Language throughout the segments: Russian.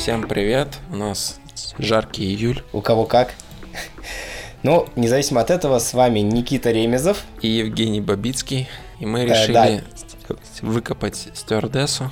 Всем привет, у нас жаркий июль. У кого как. Ну, независимо от этого, с вами Никита Ремезов. И Евгений Бабицкий. И мы решили э, да. выкопать стюардессу.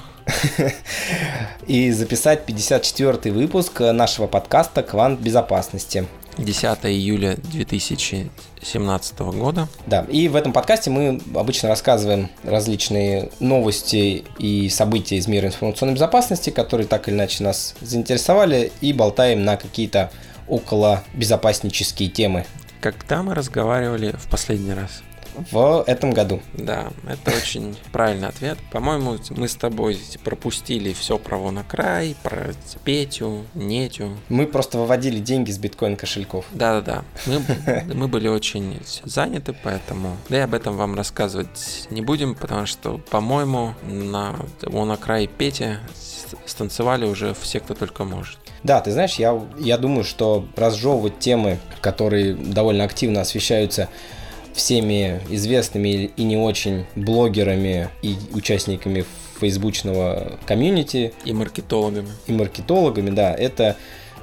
И записать 54-й выпуск нашего подкаста «Квант безопасности». 10 июля 2017 года. Да, и в этом подкасте мы обычно рассказываем различные новости и события из мира информационной безопасности, которые так или иначе нас заинтересовали, и болтаем на какие-то около безопаснические темы. Когда мы разговаривали в последний раз? В этом году. Да, это очень правильный ответ. По-моему, мы с тобой пропустили все про край, про Петю, Нетю. Мы просто выводили деньги с биткоин кошельков. Да-да-да. Мы, мы были очень заняты, поэтому да и об этом вам рассказывать не будем, потому что, по-моему, на край Петя станцевали уже все, кто только может. Да, ты знаешь, я, я думаю, что разжевывать темы, которые довольно активно освещаются всеми известными и не очень блогерами и участниками фейсбучного комьюнити. И маркетологами. И маркетологами, да. Это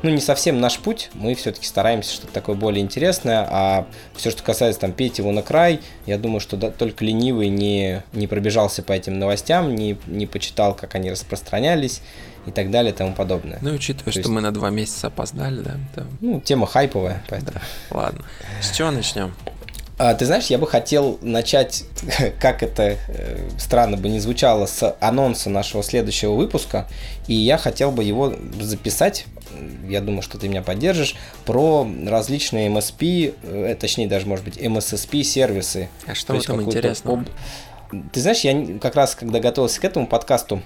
ну, не совсем наш путь. Мы все-таки стараемся что-то такое более интересное. А все, что касается там Пети его на край, я думаю, что да, только ленивый не, не пробежался по этим новостям, не, не почитал, как они распространялись и так далее и тому подобное. Ну, учитывая, То что есть... мы на два месяца опоздали, да? То... Ну, тема хайповая, поэтому. Да. Ладно. С чего начнем? А, ты знаешь, я бы хотел начать, как это э, странно бы не звучало, с анонса нашего следующего выпуска. И я хотел бы его записать, я думаю, что ты меня поддержишь, про различные MSP, э, точнее даже, может быть, MSSP сервисы. А что в этом интересно? Об... Ты знаешь, я как раз, когда готовился к этому подкасту,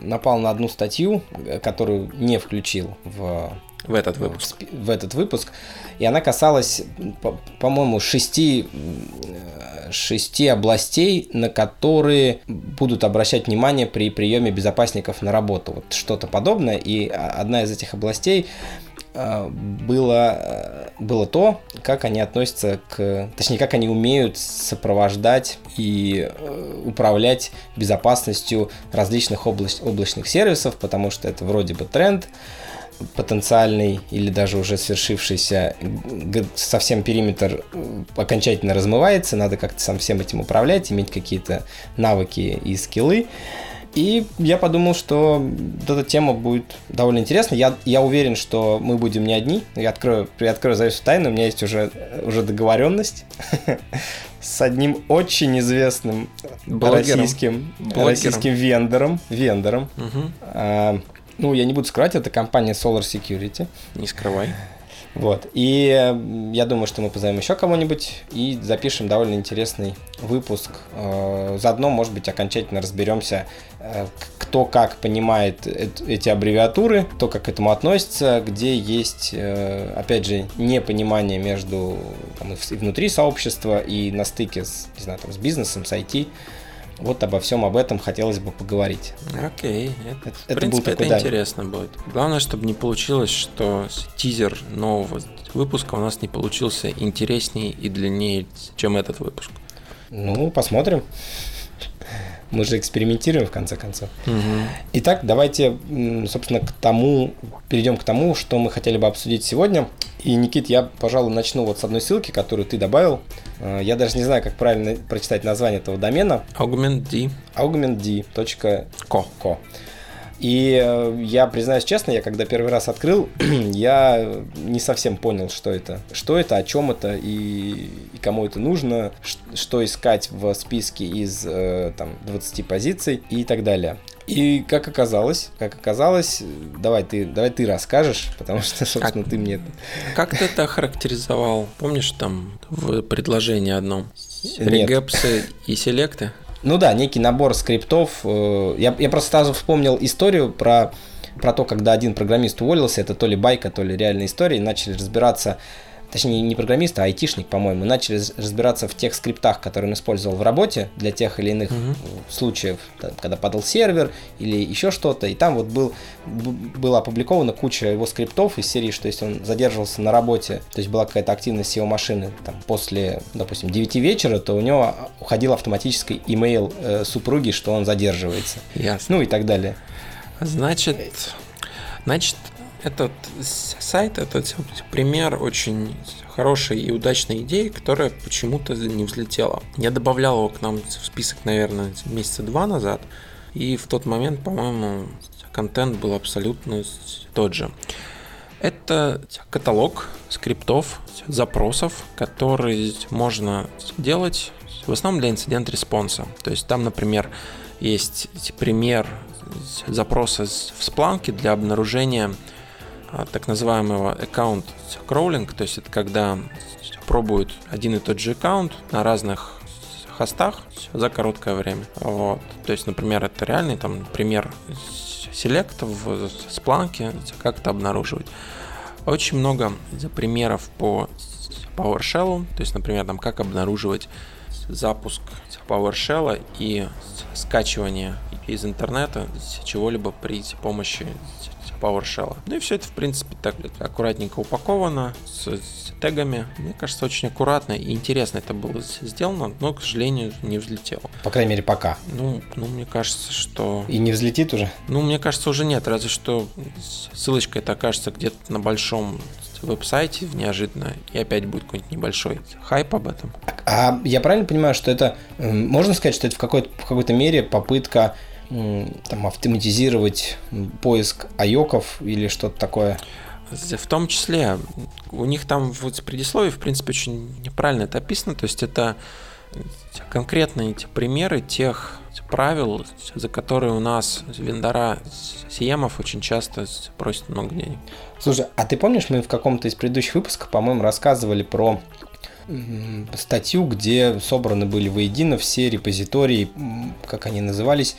напал на одну статью, э, которую не включил в в этот выпуск. В, в этот выпуск. И она касалась, по-моему, шести, шести областей, на которые будут обращать внимание при приеме безопасников на работу. Вот что-то подобное. И одна из этих областей э, было, э, было то, как они относятся к, точнее, как они умеют сопровождать и э, управлять безопасностью различных облач, облачных сервисов, потому что это вроде бы тренд, потенциальный или даже уже свершившийся, совсем периметр окончательно размывается, надо как-то сам всем этим управлять, иметь какие-то навыки и скиллы. И я подумал, что эта тема будет довольно интересна. Я, я уверен, что мы будем не одни. Я открою, приоткрою завесу тайны. У меня есть уже, уже договоренность с одним очень известным Блогером. российским, Блогером. российским вендором. вендором. Угу. Ну, я не буду скрывать, это компания Solar Security. Не скрывай. Вот. И я думаю, что мы позовем еще кого-нибудь и запишем довольно интересный выпуск. Э, заодно, может быть, окончательно разберемся, э, кто как понимает эти аббревиатуры, кто как к этому относится, где есть, э, опять же, непонимание между там, и внутри сообщества, и на стыке с, не знаю, там, с бизнесом, с IT. Вот обо всем об этом хотелось бы поговорить. Окей, это, это, в это принципе, это интересно будет. Главное, чтобы не получилось, что тизер нового выпуска у нас не получился интереснее и длиннее, чем этот выпуск. Ну, посмотрим. Мы же экспериментируем в конце концов. Угу. Итак, давайте, собственно, к тому, перейдем к тому, что мы хотели бы обсудить сегодня. И, Никит, я, пожалуй, начну вот с одной ссылки, которую ты добавил. Э, я даже не знаю, как правильно прочитать название этого домена. augmentd. augmentd.co. И э, я признаюсь честно, я когда первый раз открыл, я не совсем понял, что это. Что это, о чем это и, и кому это нужно, что искать в списке из э, там, 20 позиций и так далее. И как оказалось, как оказалось, давай ты, давай ты расскажешь, потому что, собственно, как, ты мне... Как ты это характеризовал? Помнишь там в предложении одном? Регепсы и селекты? Ну да, некий набор скриптов. Э, я, я просто сразу вспомнил историю про, про то, когда один программист уволился, это то ли байка, то ли реальная история, и начали разбираться точнее не программист, а айтишник, по-моему, начали разбираться в тех скриптах, которые он использовал в работе для тех или иных угу. случаев, когда падал сервер или еще что-то, и там вот был, была опубликована куча его скриптов из серии, что если он задерживался на работе, то есть была какая-то активность его машины там, после, допустим, 9 вечера, то у него уходил автоматический имейл э, супруги, что он задерживается. Ясно. Ну и так далее. Значит, Значит, этот сайт, это пример очень хорошей и удачной идеи, которая почему-то не взлетела. Я добавлял его к нам в список, наверное, месяца два назад, и в тот момент, по-моему, контент был абсолютно тот же. Это каталог скриптов, запросов, которые можно делать в основном для инцидент-респонса. То есть там, например, есть пример запроса в Splunk для обнаружения так называемого аккаунт кроулинг, то есть это когда пробуют один и тот же аккаунт на разных хостах за короткое время. Вот. То есть, например, это реальный там пример селект в Splunk, как это обнаруживать. Очень много примеров по PowerShell, то есть, например, там как обнаруживать запуск PowerShell и скачивание из интернета чего-либо при помощи PowerShell. Ну и все это, в принципе, так аккуратненько упаковано, с, с тегами. Мне кажется, очень аккуратно и интересно это было сделано, но, к сожалению, не взлетело. По крайней мере, пока. Ну, ну мне кажется, что... И не взлетит уже? Ну, мне кажется, уже нет, разве что ссылочка это окажется где-то на большом веб-сайте неожиданно, и опять будет какой-нибудь небольшой хайп об этом. А я правильно понимаю, что это, можно сказать, что это в какой-то, в какой-то мере попытка там, автоматизировать поиск айоков или что-то такое? В том числе, у них там в предисловии, в принципе, очень неправильно это описано, то есть это конкретные эти примеры тех правил, за которые у нас вендора Сиемов очень часто просят много денег. Слушай, а ты помнишь, мы в каком-то из предыдущих выпусков, по-моему, рассказывали про статью, где собраны были воедино все репозитории, как они назывались,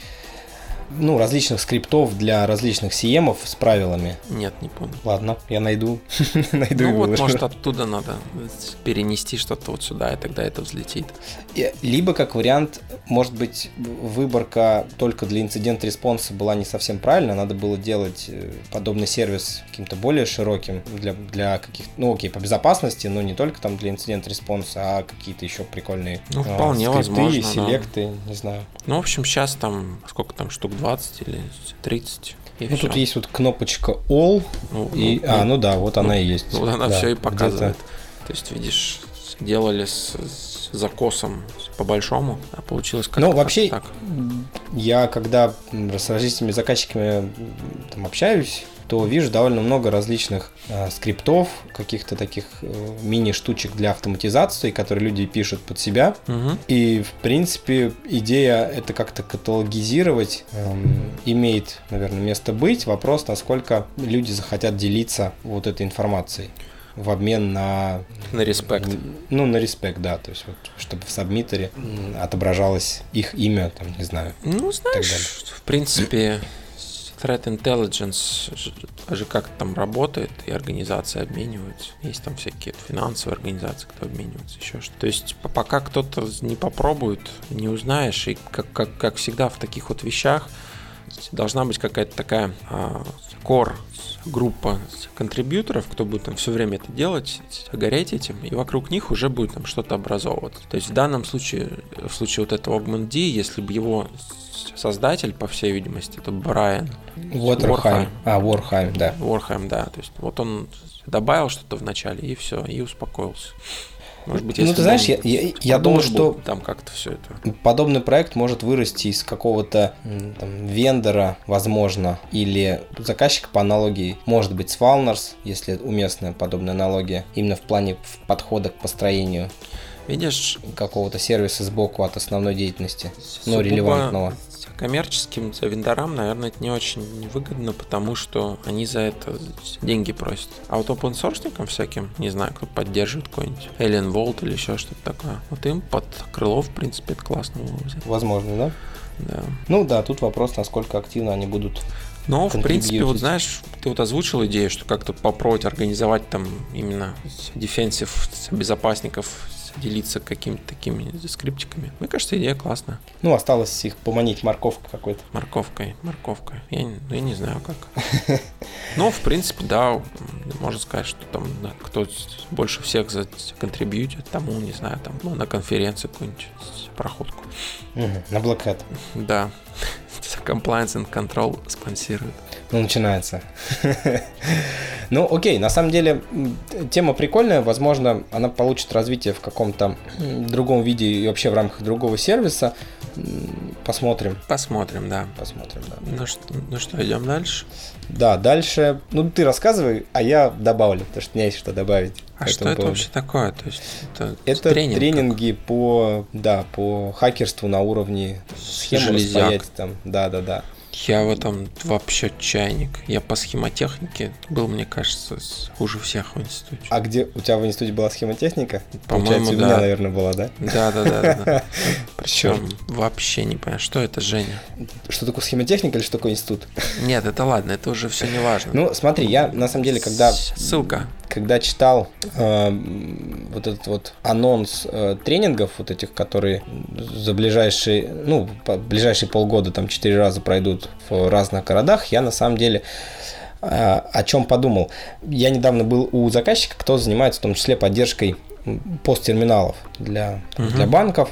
ну, различных скриптов для различных сиемов с правилами. Нет, не помню. Ладно, я найду. найду ну вот, может, оттуда надо перенести что-то вот сюда, и тогда это взлетит. Либо, как вариант, может быть, выборка только для инцидент-респонса была не совсем правильно, надо было делать э, подобный сервис каким-то более широким для, для каких ну, окей, по безопасности, но не только там для инцидент-респонса, а какие-то еще прикольные ну, вполне скрипты, возможно, селекты, да. не знаю. Ну, в общем, сейчас там, сколько там штук, 20 или 30. И ну, все. тут есть вот кнопочка All. Ну, и, ну, а, ну да, вот ну, она и есть. Вот она да, все и показывает. То есть, видишь, делали с, с закосом по большому, а получилось как-то Ну, вообще, так. я когда с различными заказчиками там, общаюсь, то вижу довольно много различных э, скриптов, каких-то таких э, мини-штучек для автоматизации, которые люди пишут под себя. Угу. И, в принципе, идея это как-то каталогизировать э, имеет, наверное, место быть. Вопрос, насколько люди захотят делиться вот этой информацией в обмен на... На респект. Ну, на респект, да. То есть, вот, чтобы в сабмитере отображалось их имя, там, не знаю. Ну, знаешь, в принципе, Threat Intelligence даже как там работает, и организации обмениваются. Есть там всякие финансовые организации, кто обмениваются, еще что-то. То есть пока кто-то не попробует, не узнаешь, и как, как, как всегда в таких вот вещах должна быть какая-то такая а, core группа контрибьюторов, кто будет там все время это делать, гореть этим, и вокруг них уже будет там что-то образовываться. То есть в данном случае, в случае вот этого Augment D, если бы его создатель, по всей видимости, это Брайан. Уотерхайм. А, Уорхайм, да. Уорхайм, да. То есть вот он добавил что-то в начале, и все, и успокоился. Может быть, если ну, ты знаешь, я, я, я думаю, что там как-то все это. Подобный проект может вырасти из какого-то там, вендора, возможно, или заказчика по аналогии, может быть, с Walners, если уместная подобная аналогия, именно в плане подхода к построению видишь какого-то сервиса сбоку от основной деятельности, но релевантного коммерческим вендорам, наверное, это не очень выгодно, потому что они за это деньги просят. А вот open source всяким, не знаю, кто поддерживает какой-нибудь Alien Vault или еще что-то такое, вот им под крыло, в принципе, это классно было взять. Возможно, да? Да. Ну да, тут вопрос, насколько активно они будут но, в принципе, вот знаешь, ты вот озвучил идею, что как-то попробовать организовать там именно дефенсив безопасников делиться какими-то такими скриптиками. Мне кажется, идея классная. Ну, осталось их поманить морковкой какой-то. Морковкой, морковкой. Я, я не знаю как. Ну, в принципе, да, можно сказать, что там да, кто больше всех за контрибьютит, тому, не знаю, там ну, на конференции какую-нибудь проходку. Угу, на блокад. Да. Compliance and Control спонсирует. Ну, начинается. Ну, окей, на самом деле тема прикольная, возможно, она получит развитие в каком-то другом виде и вообще в рамках другого сервиса. Посмотрим. Посмотрим, да. Посмотрим, да. Ну что, ну что, идем дальше? Да, дальше. Ну, ты рассказывай, а я добавлю, потому что у меня есть что добавить. А что это вообще такое? То есть это, это тренинг тренинги как? по, да, по хакерству на уровне схемы распаять там. Да, да, да. Я в этом вообще чайник. Я по схемотехнике был, мне кажется, хуже всех в институте. А где у тебя в институте была схемотехника? По-моему, да. у меня, наверное, была, да? Да, да, да, да. Причем вообще не понимаю, что это, Женя. Что такое схемотехника или что такое институт? Нет, это ладно, это уже все не важно. Ну, смотри, я на самом деле, когда... Ссылка. Когда читал э, вот этот вот анонс э, тренингов, вот этих, которые за ближайшие, ну, ближайшие полгода там четыре раза пройдут в разных городах, я на самом деле а, о чем подумал. Я недавно был у заказчика, кто занимается в том числе поддержкой посттерминалов для, угу. для банков.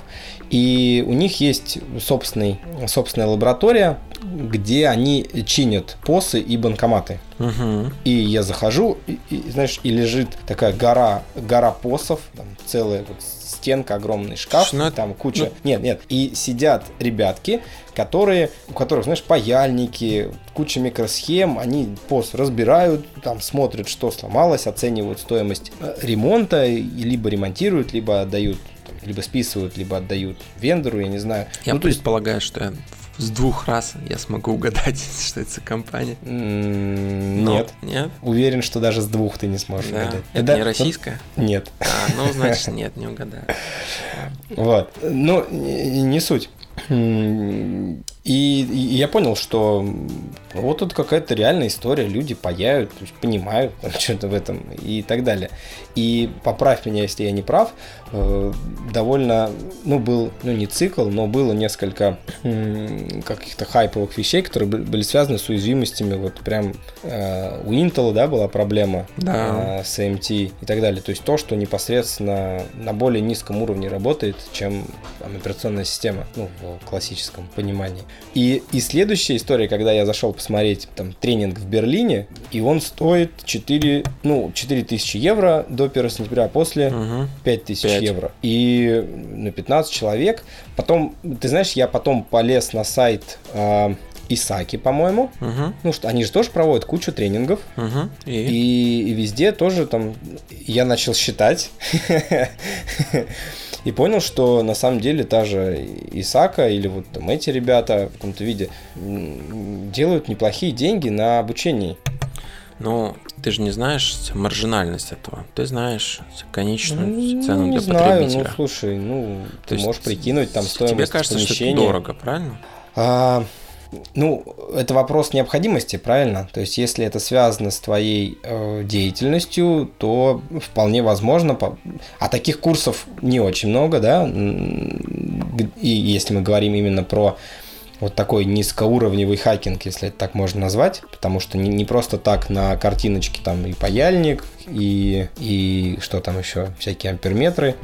И у них есть собственный, собственная лаборатория, где они чинят посы и банкоматы. Угу. И я захожу, и, и, знаешь, и лежит такая гора, гора посов, там целая вот стенка, огромный шкаф, ну, там куча... Ну... Нет, нет. И сидят ребятки, которые, у которых, знаешь, паяльники, куча микросхем, они пост разбирают, там смотрят, что сломалось, оценивают стоимость э, ремонта, и либо ремонтируют, либо отдают либо списывают, либо отдают вендору, я не знаю. Я ну, предполагаю, есть... что с двух раз я смогу угадать, что это за компания. Нет. Нет? Уверен, что даже с двух ты не сможешь да. угадать. Это да? не российская? Нет. А, ну, значит, нет, не угадаю. Вот. Ну, не суть. И, и я понял, что вот тут какая-то реальная история, люди паяют, понимают что-то в этом и так далее. И поправь меня, если я не прав, э, довольно, ну, был, ну, не цикл, но было несколько каких-то хайповых вещей, которые были связаны с уязвимостями, вот прям э, у Intel, да, была проблема да. Э, с AMT и так далее. То есть то, что непосредственно на более низком уровне работает, чем там, операционная система, ну, в классическом понимании. И, и следующая история, когда я зашел посмотреть там тренинг в Берлине, и он стоит 4, ну, 4 тысячи евро до 1 сентября, а после угу. 5 тысяч евро. И на 15 человек. Потом, ты знаешь, я потом полез на сайт э, Исаки, по-моему. Угу. Ну что, они же тоже проводят кучу тренингов. Угу. И? И, и везде тоже там я начал считать. и понял, что на самом деле та же Исака или вот там эти ребята в каком-то виде делают неплохие деньги на обучении. Ну, ты же не знаешь маржинальность этого. Ты знаешь конечную ну, цену не для знаю, потребителя. Ну, слушай, ну, То ты можешь прикинуть там стоимость Тебе кажется, помещения. что это дорого, правильно? А, ну, это вопрос необходимости, правильно? То есть, если это связано с твоей э, деятельностью, то вполне возможно. По... А таких курсов не очень много, да? И если мы говорим именно про вот такой низкоуровневый хакинг, если это так можно назвать, потому что не, не просто так на картиночке там и паяльник, и, и что там еще, всякие амперметры,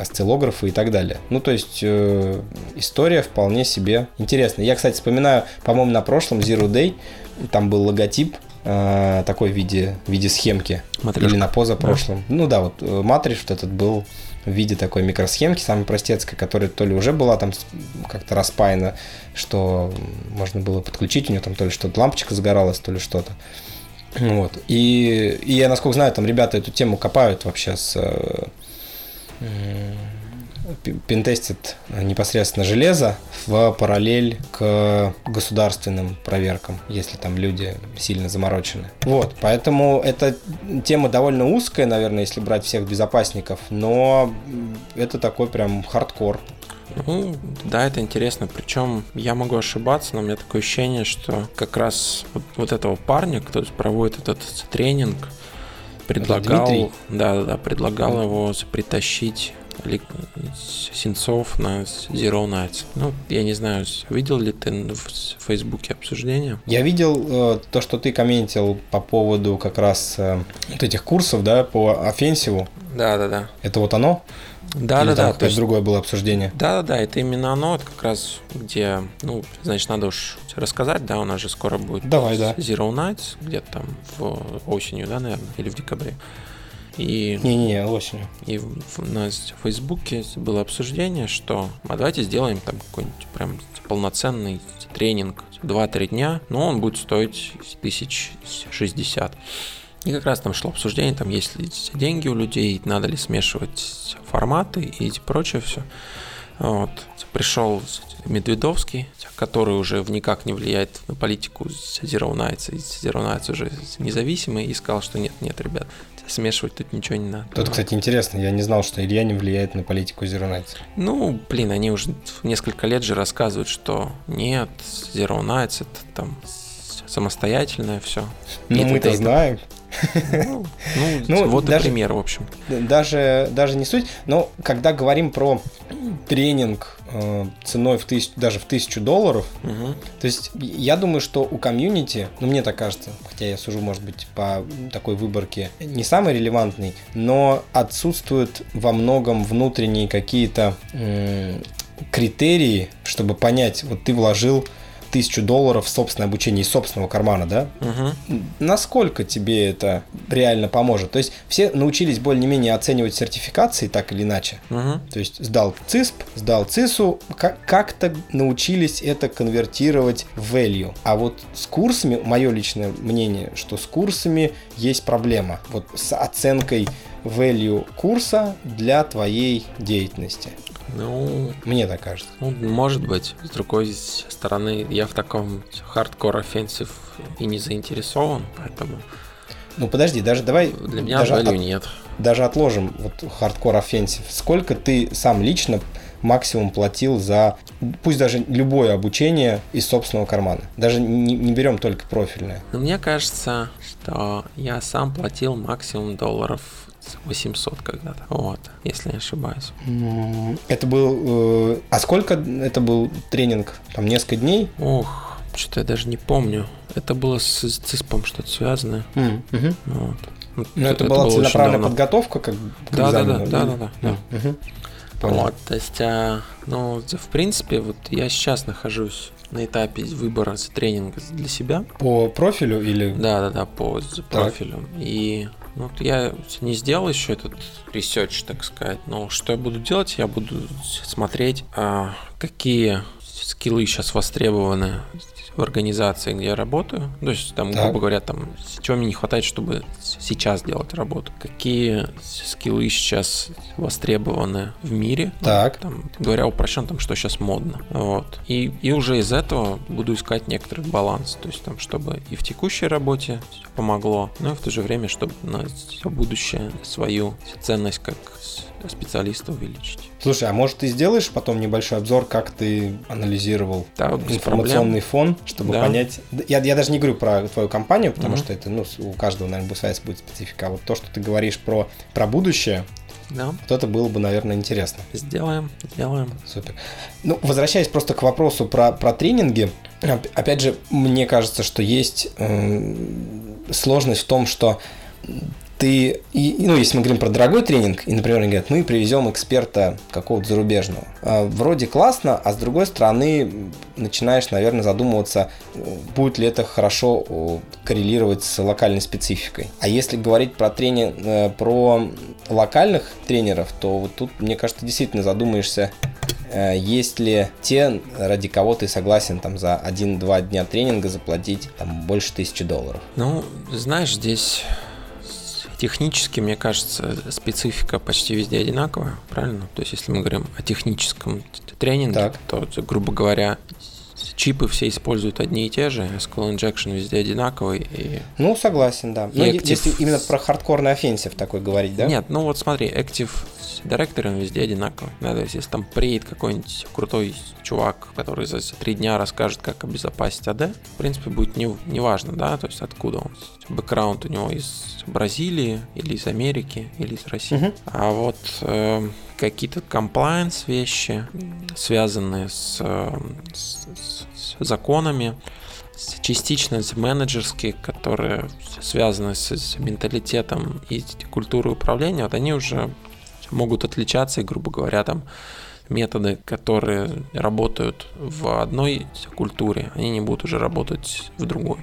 осциллографы и так далее. Ну, то есть э, история вполне себе интересная. Я, кстати, вспоминаю, по-моему, на прошлом Zero Day там был логотип э, такой в виде, в виде схемки. Матришка. Или на позапрошлом. Да. Ну да, вот э, матриш вот этот был в виде такой микросхемки, самой простецкой, которая то ли уже была там как-то распаяна, что можно было подключить, у нее там то ли что-то лампочка загоралась, то ли что-то. Вот. И, и я, насколько знаю, там ребята эту тему копают вообще с пентестит непосредственно железо в параллель к государственным проверкам, если там люди сильно заморочены. Вот, поэтому эта тема довольно узкая, наверное, если брать всех безопасников, но это такой прям хардкор. Ну, да, это интересно. Причем я могу ошибаться, но у меня такое ощущение, что как раз вот, вот этого парня, кто проводит этот тренинг, предлагал, да, да, да, предлагал его притащить Сенцов на Zero Nights. Ну, я не знаю, видел ли ты в Фейсбуке обсуждение? Я видел э, то, что ты комментил по поводу как раз э, вот этих курсов, да, по офенсиву. Да, да, да. Это вот оно? Да, Или да, да. то есть другое было обсуждение? Да, да, да, это именно оно, это как раз где, ну, значит, надо уж рассказать, да, у нас же скоро будет Давай, да. Zero Nights, где-то там в осенью, да, наверное, или в декабре. И, Не-не, осенью. и в, в- на с- в Фейсбуке было обсуждение, что а давайте сделаем там какой-нибудь прям полноценный тренинг 2-3 дня, но он будет стоить тысяч шестьдесят. И как раз там шло обсуждение, там есть ли деньги у людей, надо ли смешивать форматы и прочее все. Вот. Пришел Медведовский, который уже никак не влияет на политику Zero Nights, и Zero Nights уже независимый, и сказал, что нет, нет, ребят, смешивать тут ничего не надо. Тут, кстати, интересно, я не знал, что Илья не влияет на политику Zero Nights. Ну, блин, они уже несколько лет же рассказывают, что нет, Zero Nights это там самостоятельное все. Ну, мы-то знаем. Ну, ну, Ну, вот даже- пример, в общем. Даже, даже не суть, но когда говорим про тренинг э, ценой в тысячу, даже в тысячу долларов, Мгм. то есть я думаю, что у комьюнити, ну мне так кажется, хотя я сужу, может быть, по такой выборке, не самый релевантный, но отсутствуют во многом внутренние какие-то м, критерии, чтобы понять, вот ты вложил тысячу долларов в собственное обучение из собственного кармана, да? Мгм. насколько тебе это реально поможет. То есть все научились более-менее оценивать сертификации так или иначе. Мгм. То есть сдал ЦИСП, сдал ЦИСу, ка- как-то научились это конвертировать в value. А вот с курсами, мое личное мнение, что с курсами есть проблема. Вот с оценкой value курса для твоей деятельности. Ну, Мне так кажется. ну, может быть. С другой стороны, я в таком hardcore offensive и не заинтересован, поэтому Ну подожди, даже давай для меня даже от- нет. даже отложим вот hardcore offensive. Сколько ты сам лично максимум платил за, пусть даже любое обучение из собственного кармана? Даже не, не берем только профильное. Но мне кажется, что я сам платил максимум долларов 800 когда-то. Вот, если не ошибаюсь. Это был... э, а сколько это был тренинг? Там несколько дней? Ох, что-то я даже не помню. Это было с ЦИСПом что-то связанное. Мгм. Вот. Ну, Ну, это, была было очень целенаправленная подготовка как к Да, да, да, да, да, да, да. М, мгм. Понял. Вот, то есть, а, ну, в принципе, вот я сейчас нахожусь на этапе выбора тренинга для себя. По профилю или... Да, да, да, по з- профилю. И ну, вот я не сделал еще этот research, так сказать. Но что я буду делать? Я буду смотреть, а, какие скиллы сейчас востребованы в организации, где я работаю. То есть, там, Так. грубо говоря, там, чего мне не хватает, чтобы сейчас делать работу. Какие скиллы сейчас востребованы в мире. Так. Там, говоря упрощенно, там, что сейчас модно. Вот. И, и уже из этого буду искать некоторый баланс. То есть, там, чтобы и в текущей работе помогло, но и в то же время, чтобы на будущее свою ценность как специалиста увеличить. Слушай, а может ты сделаешь потом небольшой обзор, как ты анализировал Да, информационный проблем. фон, чтобы Да. понять. Я, я даже не говорю про твою компанию, потому Мгм. что это, ну, у каждого, наверное, своя будет специфика. А вот то, что ты говоришь про, про будущее, Да, вот это было бы, наверное, интересно. сделаем, сделаем. Супер. Ну, возвращаясь просто к вопросу про, про тренинги, оп- опять же, мне кажется, что есть эм, сложность в том, что ты, и, ну, если мы говорим про дорогой тренинг, и, например, они говорят, мы привезем эксперта какого-то зарубежного. А, Вроде классно, а с другой стороны начинаешь, наверное, задумываться, будет ли это хорошо коррелировать с локальной спецификой. А если говорить про тренинг, э, про локальных тренеров, то вот тут, мне кажется, действительно задумаешься, э, есть ли те, ради кого ты согласен там за 1-2 дня тренинга заплатить там больше тысячи долларов. Ну, знаешь, здесь технически, мне кажется, специфика почти везде одинаковая, правильно? То есть, если мы говорим о техническом тренинге, Так. то, грубо говоря, чипы все используют одни и те же, SQL Injection везде одинаковый. И... Ну, согласен, да. Но Active... если именно про хардкорный offensive такой говорить, да? Нет, ну вот смотри, Active Directory он везде одинаковый. Да, то есть если там приедет какой-нибудь крутой чувак, который за три дня расскажет, как обезопасить AD, в принципе, будет не, не важно, да, то есть откуда он. Бэкграунд у него из Бразилии, или из Америки, или из России. Uh-huh. А вот э, какие-то compliance вещи, связанные с, с, с законами, частично менеджерские, которые связаны с, с менталитетом и культурой управления, вот они уже могут отличаться, и, грубо говоря, там методы, которые работают в одной культуре, они не будут уже работать в другой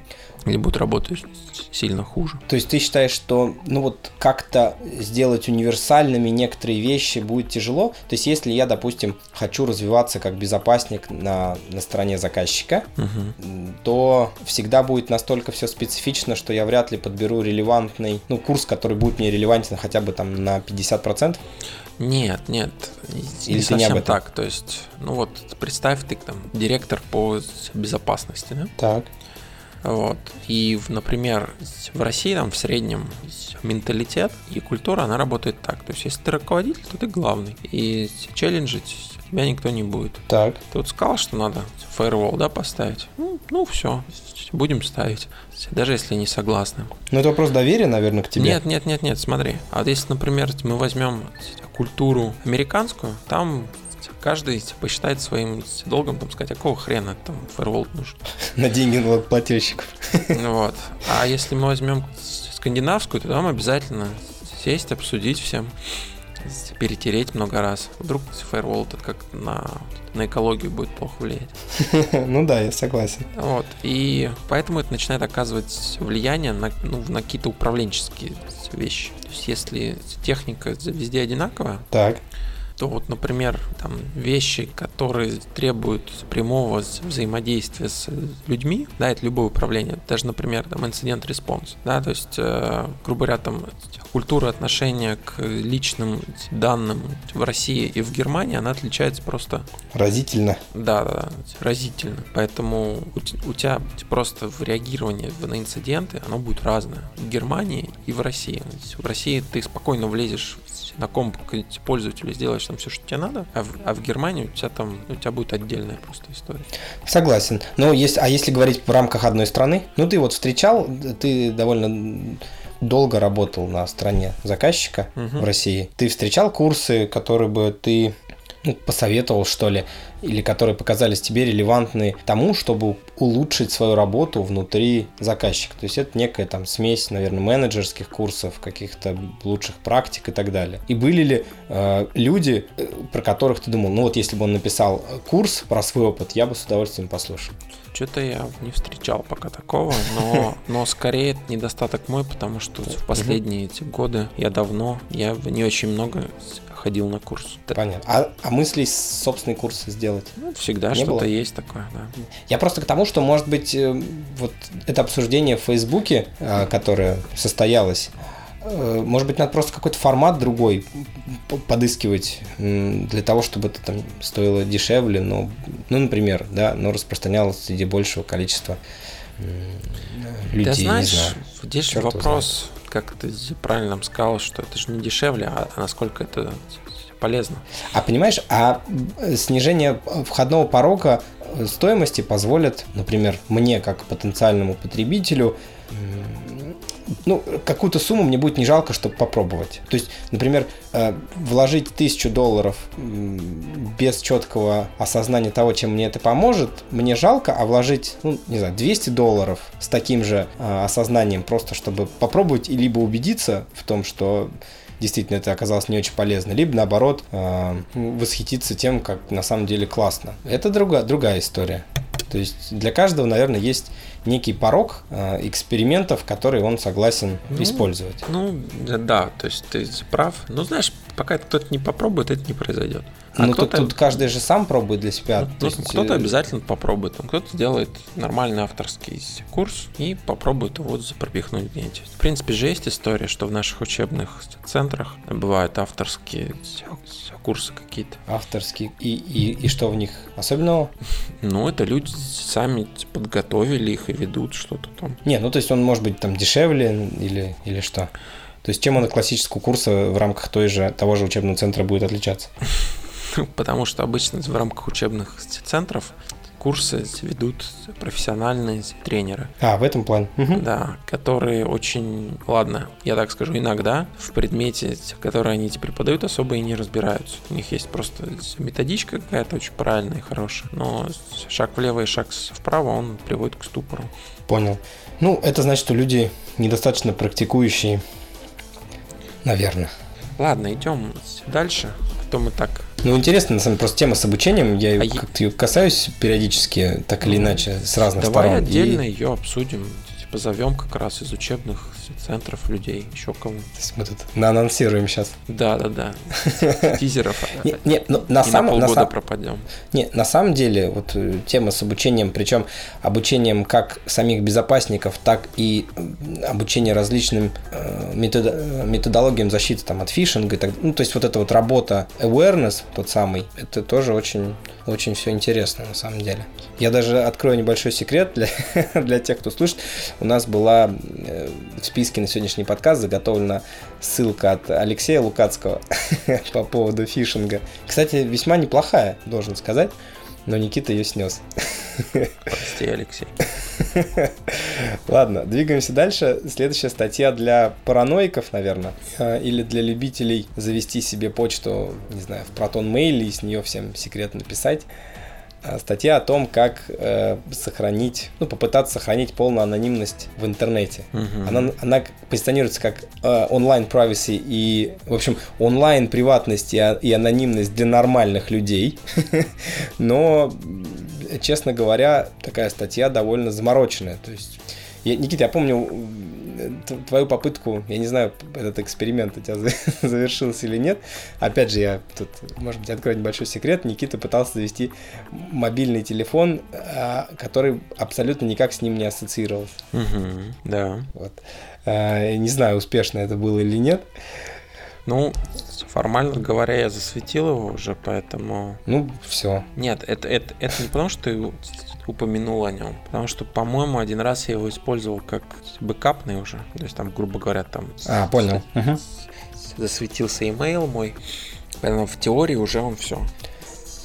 или будут работать сильно хуже. То есть ты считаешь, что ну вот как-то сделать универсальными некоторые вещи будет тяжело? То есть если я, допустим, хочу развиваться как безопасник на, на стороне заказчика, угу. то всегда будет настолько все специфично, что я вряд ли подберу релевантный, ну, курс, который будет мне релевантен хотя бы там на 50%? Нет, нет, Или не совсем не так. То есть, ну вот, представь, ты там директор по безопасности, да? Так. Вот. И, например, в России там в среднем менталитет и культура, она работает так. То есть, если ты руководитель, то ты главный. И челленджить тебя никто не будет. Так. Ты вот сказал, что надо фаервол, да, поставить? Ну, ну все, будем ставить. Даже если не согласны. Ну, это вопрос доверия, наверное, к тебе. Нет, нет, нет, нет, смотри. А вот если, например, мы возьмем культуру американскую, там каждый посчитает своим долгом, там, сказать, а какого хрена там фаервол нужен. На деньги налогоплательщиков. Вот. А если мы возьмем скандинавскую, то там обязательно сесть, обсудить всем, перетереть много раз. Вдруг фаервол это как на, на экологию будет плохо влиять. Ну да, я согласен. Вот. И поэтому это начинает оказывать влияние на, ну, на какие-то управленческие вещи. То есть если техника везде одинаковая, так то вот, например, там вещи, которые требуют прямого взаимодействия с людьми, да, это любое управление, даже, например, там incident response, да, то есть, э, грубо говоря, там культура отношения к личным данным в России и в Германии, она отличается просто... Разительно. Да, да, да, разительно. Поэтому у, у тебя просто в реагировании на инциденты, оно будет разное. В Германии и в России. В России ты спокойно влезешь на комп к пользователю, сделаешь там все, что тебе надо, а в, а в Германии у тебя там, у тебя будет отдельная просто история. Согласен. Но есть, а если говорить в рамках одной страны, ну ты вот встречал, ты довольно долго работал на стороне заказчика угу. в России. Ты встречал курсы, которые бы ты ну, посоветовал, что ли, или которые показались тебе релевантны тому, чтобы улучшить свою работу внутри заказчика. То есть это некая там смесь, наверное, менеджерских курсов, каких-то лучших практик и так далее. И были ли э, люди, э, про которых ты думал, ну вот если бы он написал курс про свой опыт, я бы с удовольствием послушал. Что-то я не встречал пока такого, но, но скорее это недостаток мой, потому что в последние эти годы я давно, я не очень много ходил на курс. Понятно. А, а мысли собственный курс сделать? Ну, всегда что-то есть такое, да. Я просто к тому, что, может быть, э, вот это обсуждение в Фейсбуке, э, которое состоялось, может быть, надо просто какой-то формат другой подыскивать для того, чтобы это там стоило дешевле, но, ну, например, да, но распространялось среди большего количества людей. Ты знаешь, не знаю. здесь Черт вопрос, как ты правильно сказал, что это же не дешевле, а насколько это полезно. А понимаешь, а снижение входного порога стоимости позволит, например, мне как потенциальному потребителю ну, какую-то сумму мне будет не жалко, чтобы попробовать. То есть, например, э, вложить тысячу долларов без четкого осознания того, чем мне это поможет, мне жалко, а вложить, ну, не знаю, 200 долларов с таким же э, осознанием, просто чтобы попробовать и либо убедиться в том, что действительно это оказалось не очень полезно, либо наоборот э, восхититься тем, как на самом деле классно. Это другая, другая история. То есть для каждого, наверное, есть некий порог э, экспериментов, которые он согласен Ну, использовать. Ну, да, то есть ты прав. Ну, знаешь, пока кто-то не попробует, это не произойдет. Ну, тут, тут каждый же сам пробует для себя. Ну, есть, кто-то э, обязательно попробует. Кто-то сделает нормальный авторский курс и попробует его пропихнуть где-нибудь. В принципе же есть история, что в наших учебных центрах бывают авторские курсы какие-то. Авторские. И, и, и что в них особенного? Ну, это люди сами подготовили их и ведут что-то там. Не, ну то есть он может быть там дешевле или, или что? То есть чем он от классического курса в рамках той же, того же учебного центра будет отличаться? Потому что обычно в рамках учебных центров курсы ведут профессиональные тренеры. А, в этом плане. Да, которые очень, ладно, я так скажу, иногда в предмете, который они теперь преподают, особо и не разбираются. У них есть просто методичка какая-то очень правильная и хорошая, но шаг влево и шаг вправо, он приводит к ступору. Понял. Ну, это значит, что люди недостаточно практикующие, наверное. Ладно, идем дальше, а то мы так Ну, интересно, на самом деле, просто тема с обучением, я А как-то её касаюсь периодически, так или иначе, с разных Давай сторон. И- отдельно ее обсудим. Позовем как раз из учебных центров людей, еще кого. То есть мы тут наанонсируем сейчас. Да, да, да. Тизеров. Не, не, ну, на, самом, полгода пропадем. не, на самом деле, вот э, тема с обучением, причем обучением как самих безопасников, так и обучение различным э, э, методологиям защиты там, от фишинга. И так, ну, то есть вот эта вот работа awareness, тот самый, это тоже очень, очень все интересно на самом деле. Я даже открою небольшой секрет для, для тех, кто слушает. У нас была списке на сегодняшний подкаст заготовлена ссылка от Алексея Лукацкого по поводу фишинга. Кстати, весьма неплохая, должен сказать, но Никита ее снес. Прости, Алексей. Ладно, двигаемся дальше. Следующая статья для параноиков, наверное, э, или для любителей завести себе почту, не знаю, в Proton Mail и с нее всем секретно написать. А, Статья о том, как э, сохранить, ну, попытаться сохранить полную анонимность в интернете. Мгм. Она, она позиционируется как э, онлайн privacy и, в общем, онлайн приватность и, а- и анонимность для нормальных людей. Но, честно говоря, такая статья довольно замороченная. То есть, я, Никита, я помню твою попытку, я не знаю, этот эксперимент у тебя за- завершился или нет. Опять же, я тут, может быть, открою небольшой секрет. Никита пытался завести мобильный телефон, а, который абсолютно никак с ним не ассоциировался. Мгм, Да. Вот. А, Не знаю, успешно это было или нет. Ну, формально говоря, я засветил его уже, поэтому... Ну, все. Нет, это, это, это не потому, что упомянул о нем, потому что, по-моему, один раз я его использовал как бэкапный уже. То есть там, грубо говоря, там А, понял. Мгм. засветился имейл мой, поэтому в теории уже он все.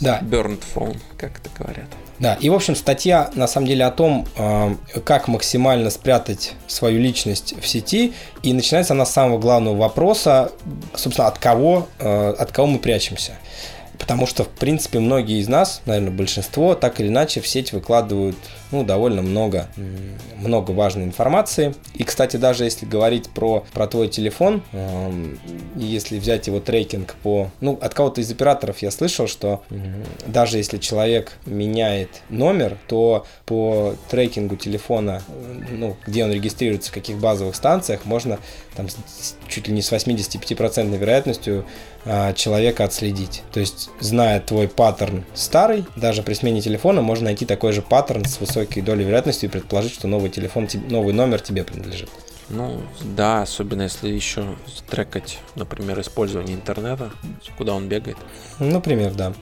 Да, Burned phone, как это говорят. да. И, в общем, статья на самом деле о том, э, как максимально спрятать свою личность в сети. И начинается она с самого главного вопроса, собственно, от кого, э, от кого мы прячемся. Потому что, в принципе, многие из нас, наверное, большинство, так или иначе в сеть выкладывают ну, довольно много, много важной информации. И, кстати, даже если говорить про, про твой телефон, и если взять его трекинг по... Ну, от кого-то из операторов я слышал, что м, даже если человек меняет номер, то по трекингу телефона, э, ну, где он регистрируется, в каких базовых станциях, можно там с чуть ли не с 85% вероятностью а, человека отследить. То есть, зная твой паттерн старый, даже при смене телефона можно найти такой же паттерн с высокой долей вероятности и предположить, что новый телефон, новый номер тебе принадлежит. Ну, да, особенно если еще трекать, например, использование интернета, куда он бегает. Например, да.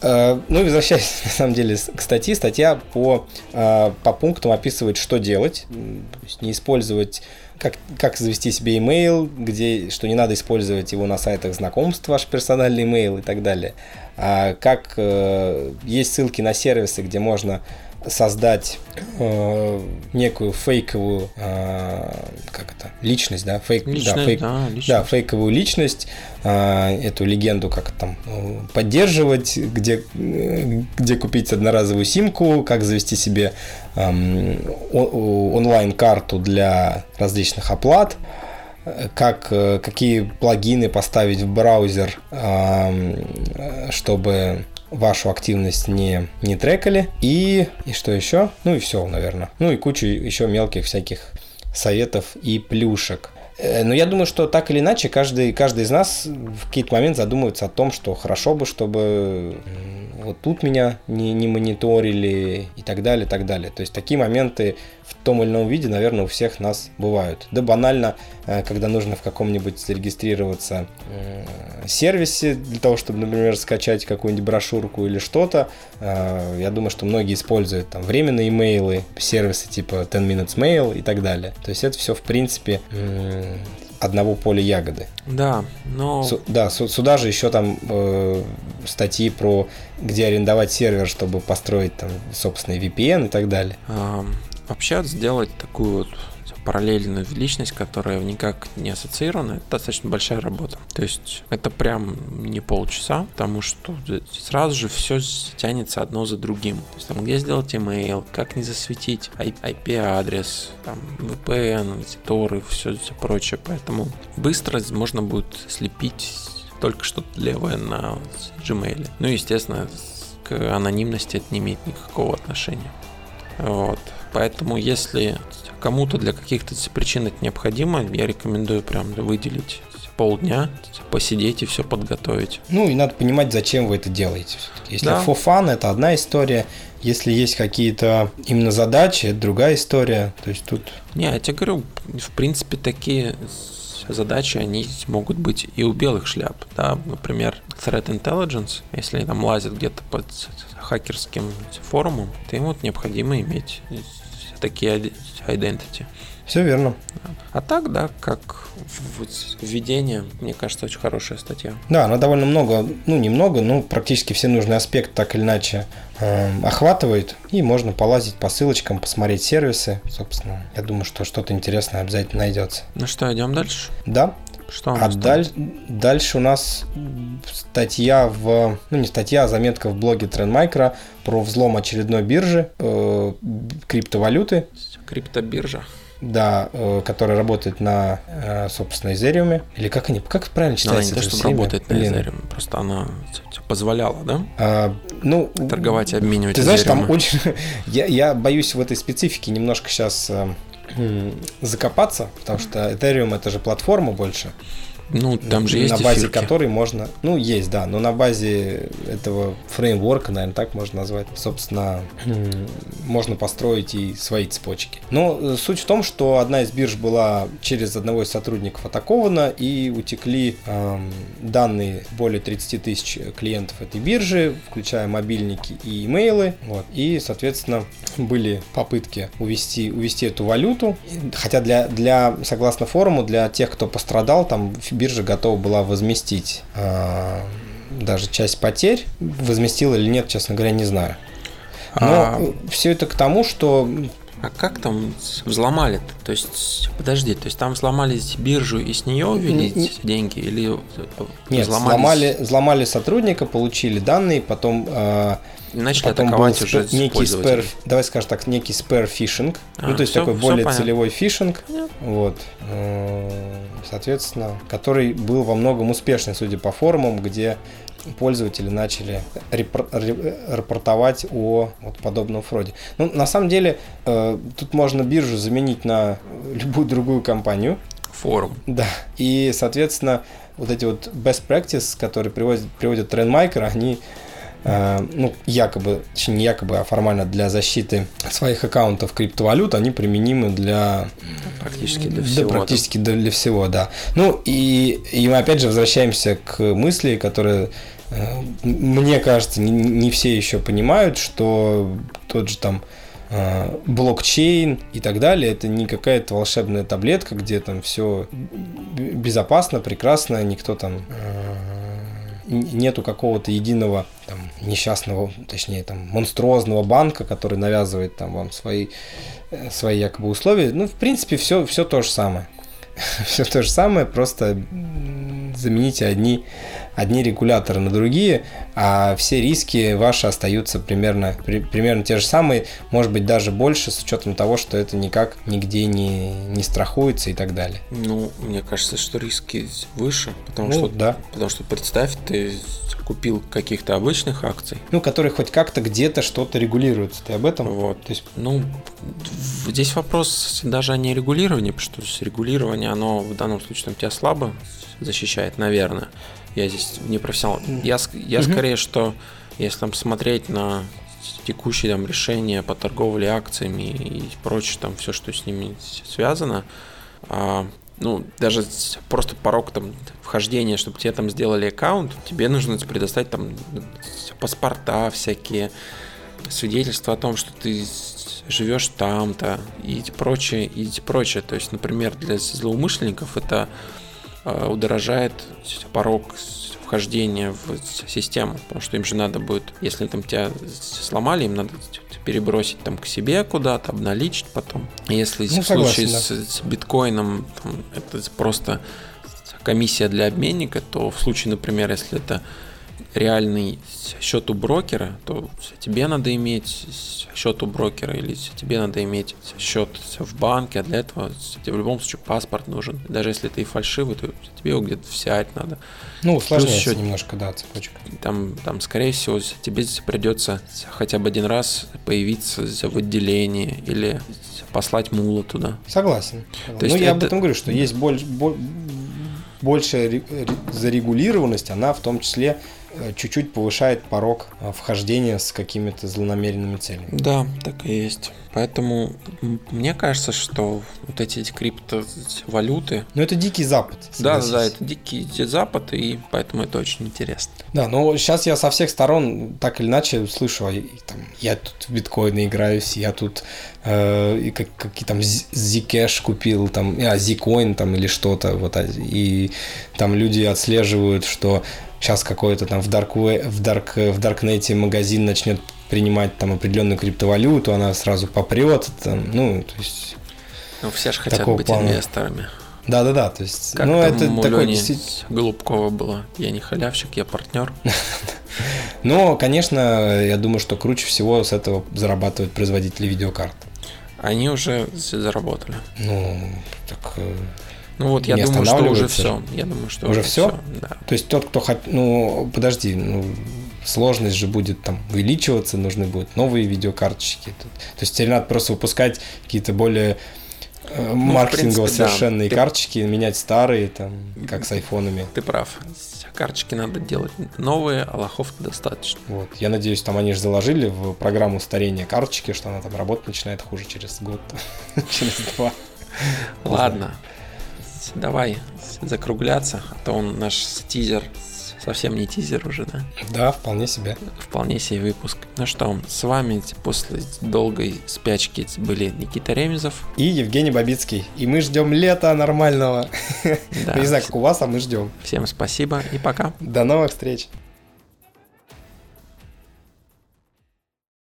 Э, Ну и возвращаясь, на самом деле, к статье, статья по, э, по пунктам описывает, что делать. М, То есть не использовать, как, как завести себе email, где, что не надо использовать его на сайтах знакомств, ваш персональный email и так далее. А как э, есть ссылки на сервисы, где можно создать э, некую фейковую, э, как это, личность, да, фейк, да, Личность, фейк, да, да, личность. фейковую личность, а, эту легенду как там э, поддерживать, где, э, где купить одноразовую симку, как завести себе о- онлайн-карту для различных оплат, э, как, э, какие плагины поставить в браузер, ам, э, чтобы вашу активность не, не трекали. И, и что еще? Ну и все, наверное. Ну и кучу еще мелких всяких советов и плюшек. Э, но я думаю, что так или иначе каждый, каждый из нас в какие-то моменты задумывается о том, что хорошо бы, чтобы вот тут меня не, не мониторили и так далее, так далее. То есть такие моменты в том или ином виде, наверное, у всех нас бывают. Да банально, э, когда нужно в каком-нибудь зарегистрироваться сервисе для того, чтобы, например, скачать какую-нибудь брошюрку или что-то, э, я думаю, что многие используют там временные имейлы, сервисы типа 10 Minutes Mail и так далее. То есть это все, в принципе, одного поля ягоды. Да, но... Су- да, су- сюда же еще там э, статьи про где арендовать сервер, чтобы построить там собственный VPN и так далее. А, вообще сделать такую параллельную личность, которая никак не ассоциирована, это достаточно большая работа. То есть это прям не полчаса, потому что сразу же все тянется одно за другим. То есть там где сделать email, как не засветить IP-адрес, там VPN, торы, все, все прочее. Поэтому быстро можно будет слепить только что-то левое на Gmail. Ну, естественно, к анонимности это не имеет никакого отношения. Вот. Поэтому, если кому-то для каких-то причин это необходимо, я рекомендую прям выделить полдня, посидеть и все подготовить. Ну и надо понимать, зачем вы это делаете. Если да. for fun, это одна история. Если есть какие-то именно задачи, это другая история. То есть тут... Не, я тебе говорю, в принципе, такие задачи, они могут быть и у белых шляп. Да? Например, Threat Intelligence, если там лазит где-то под хакерским форумом, то им вот необходимо иметь такие identity. Все верно. А так, да, как введение, мне кажется, очень хорошая статья. Да, она довольно много, ну немного, но практически все нужные аспекты так или иначе э, охватывает. И можно полазить по ссылочкам, посмотреть сервисы. Собственно, я думаю, что что-то интересное обязательно найдется. Ну что, идем дальше? Да. Что у а даль... дальше у нас статья в... Ну, не статья, а заметка в блоге Trendmicro про взлом очередной биржи э, криптовалюты. Криптобиржа. Да, э, которая работает на, э, собственно, Ethereum. Или как они, как правильно читается? она не то, что работает на Ethereum, просто она позволяла, да? А, ну, торговать и обменивать. Ты знаешь, там очень... я, я боюсь в этой специфике немножко сейчас э, закопаться, потому что Ethereum это же платформа больше. Ну, там же есть На базе эфирки. которой можно... Ну, есть, да, но на базе этого фреймворка, наверное, так можно назвать, собственно, можно построить и свои цепочки. Но э, суть в том, что одна из бирж была через одного из сотрудников атакована, и утекли эм, данные более 30 тысяч клиентов этой биржи, включая мобильники и имейлы. Вот. И, соответственно, были попытки увести, увести эту валюту. Хотя для, для, согласно форуму, для тех, кто пострадал, там биржа готова была возместить э, даже часть потерь. Возместила или нет, честно говоря, не знаю. Но а... все это к тому, что а как там взломали -то? То есть, подожди, то есть там взломали биржу и с нее увели не, деньги или э, Нет, взломали, взломали сотрудника, получили данные, потом э, начали потом атаковать уже некий спер, давай скажем так, некий спер фишинг, а, ну то есть все, такой все более понятно. целевой фишинг, Нет. вот, э, соответственно, который был во многом успешный, судя по форумам, где пользователи начали репор- репортовать о вот подобном фроде. Ну, на самом деле, э, тут можно биржу заменить на любую другую компанию. Форум. Да. И, соответственно, вот эти вот best practice, которые приводят, приводят трендмайкер, они ну, якобы, точнее, не якобы, а формально для защиты своих аккаунтов криптовалют, они применимы для... Практически для всего. Да, практически для всего, да. Ну, и, и мы опять же возвращаемся к мысли, которая Э, мне кажется, не, не все еще понимают, что тот же там э, блокчейн и так далее, это не какая-то волшебная таблетка, где там все безопасно, прекрасно, никто там э, нету какого-то единого там, несчастного, точнее там монструозного банка, который навязывает там вам свои свои якобы условия. Ну, в принципе, все, все то же самое. все то же самое, просто замените одни одни регуляторы на другие, а все риски ваши остаются примерно, при, примерно те же самые, может быть даже больше, с учетом того, что это никак нигде не, не страхуется и так далее. Ну, мне кажется, что риски выше, потому Ну, что да. потому что представь, ты купил каких-то обычных акций, Ну, которые хоть как-то где-то что-то регулируются. Ты об этом? Вот. То есть, Ну, здесь вопрос даже о нерегулировании, потому что регулирование, оно в данном случае там, тебя слабо защищает, наверное. Я здесь не профессионал. Я, я Мгм. скорее, что если там смотреть на текущие там решения по торговле акциями и прочее, там все, что с ними связано, а, ну, даже просто порог там вхождения, чтобы тебе там сделали аккаунт, тебе нужно предоставить там паспорта всякие, свидетельство о том, что ты живешь там-то и прочее, и прочее. То есть, например, для злоумышленников это удорожает порог вхождения в систему, потому что им же надо будет, если там тебя сломали, им надо перебросить там к себе куда-то, обналичить потом. Если Ну, в случае согласен, с, с биткоином там, это просто комиссия для обменника, то в случае, например, если это реальный счет у брокера, то тебе надо иметь счет у брокера или тебе надо иметь счет в банке, а для этого тебе в любом случае паспорт нужен. Даже если ты фальшивый, то тебе его где-то взять надо. ну, усложняется еще- немножко, да, цепочка. Там, там, скорее всего, тебе придется хотя бы один раз появиться в отделении или послать мула туда. Согласен. То ну, есть я об это- этом говорю, что есть больш- бо- большая ре- ре- зарегулированность, она в том числе чуть-чуть повышает порог э, вхождения с какими-то злонамеренными целями. Да, так и есть. Поэтому мне кажется, что вот эти криптовалюты, Но это дикий запад. да, согласись. да, это дикий запад, и поэтому это очень интересно. Да, но сейчас я со всех сторон так или иначе слышу, а, там, я тут в биткоины играюсь, я тут э, и как, какие там Zcash купил, там, а, Zcoin там или что-то, вот, а, и там люди отслеживают, что сейчас какой-то там в, dark, we- в, dark, в Darknet магазин начнет принимать там определенную криптовалюту, она сразу попрет, там, ну, то есть, Ну, все же хотят быть плана. инвесторами. да-да-да, то есть, Как ну, это у Лёни действительно... Голубкова было. Я не халявщик, я партнер. Но, конечно, я думаю, что круче всего с этого зарабатывают производители видеокарт. Они уже заработали. Ну, так... Ну вот, я думаю, что уже все. Я думаю, что Уже уже всё? всё, Да. То есть тот, кто хоть... Ну, подожди, ну, сложность же будет там увеличиваться, нужны будут новые видеокарточки. То есть теперь надо просто выпускать какие-то более э, маркетингово принципе, да. совершенные Ты- карточки, менять старые, там, как с айфонами. Ты прав. Карточки надо делать новые, а лохов достаточно. Вот. Я надеюсь, там они же заложили в программу старения карточки, что она там работать начинает хуже через год, через два. Ладно, давай закругляться, а то он наш тизер совсем не тизер уже, да? Да, вполне себе. Вполне себе выпуск. Ну что, с вами после долгой спячки были Никита Ремезов. И Евгений Бабицкий. И мы ждем лета нормального. Да. Не знаю, как у вас, а мы ждем. Всем спасибо и пока. До новых встреч.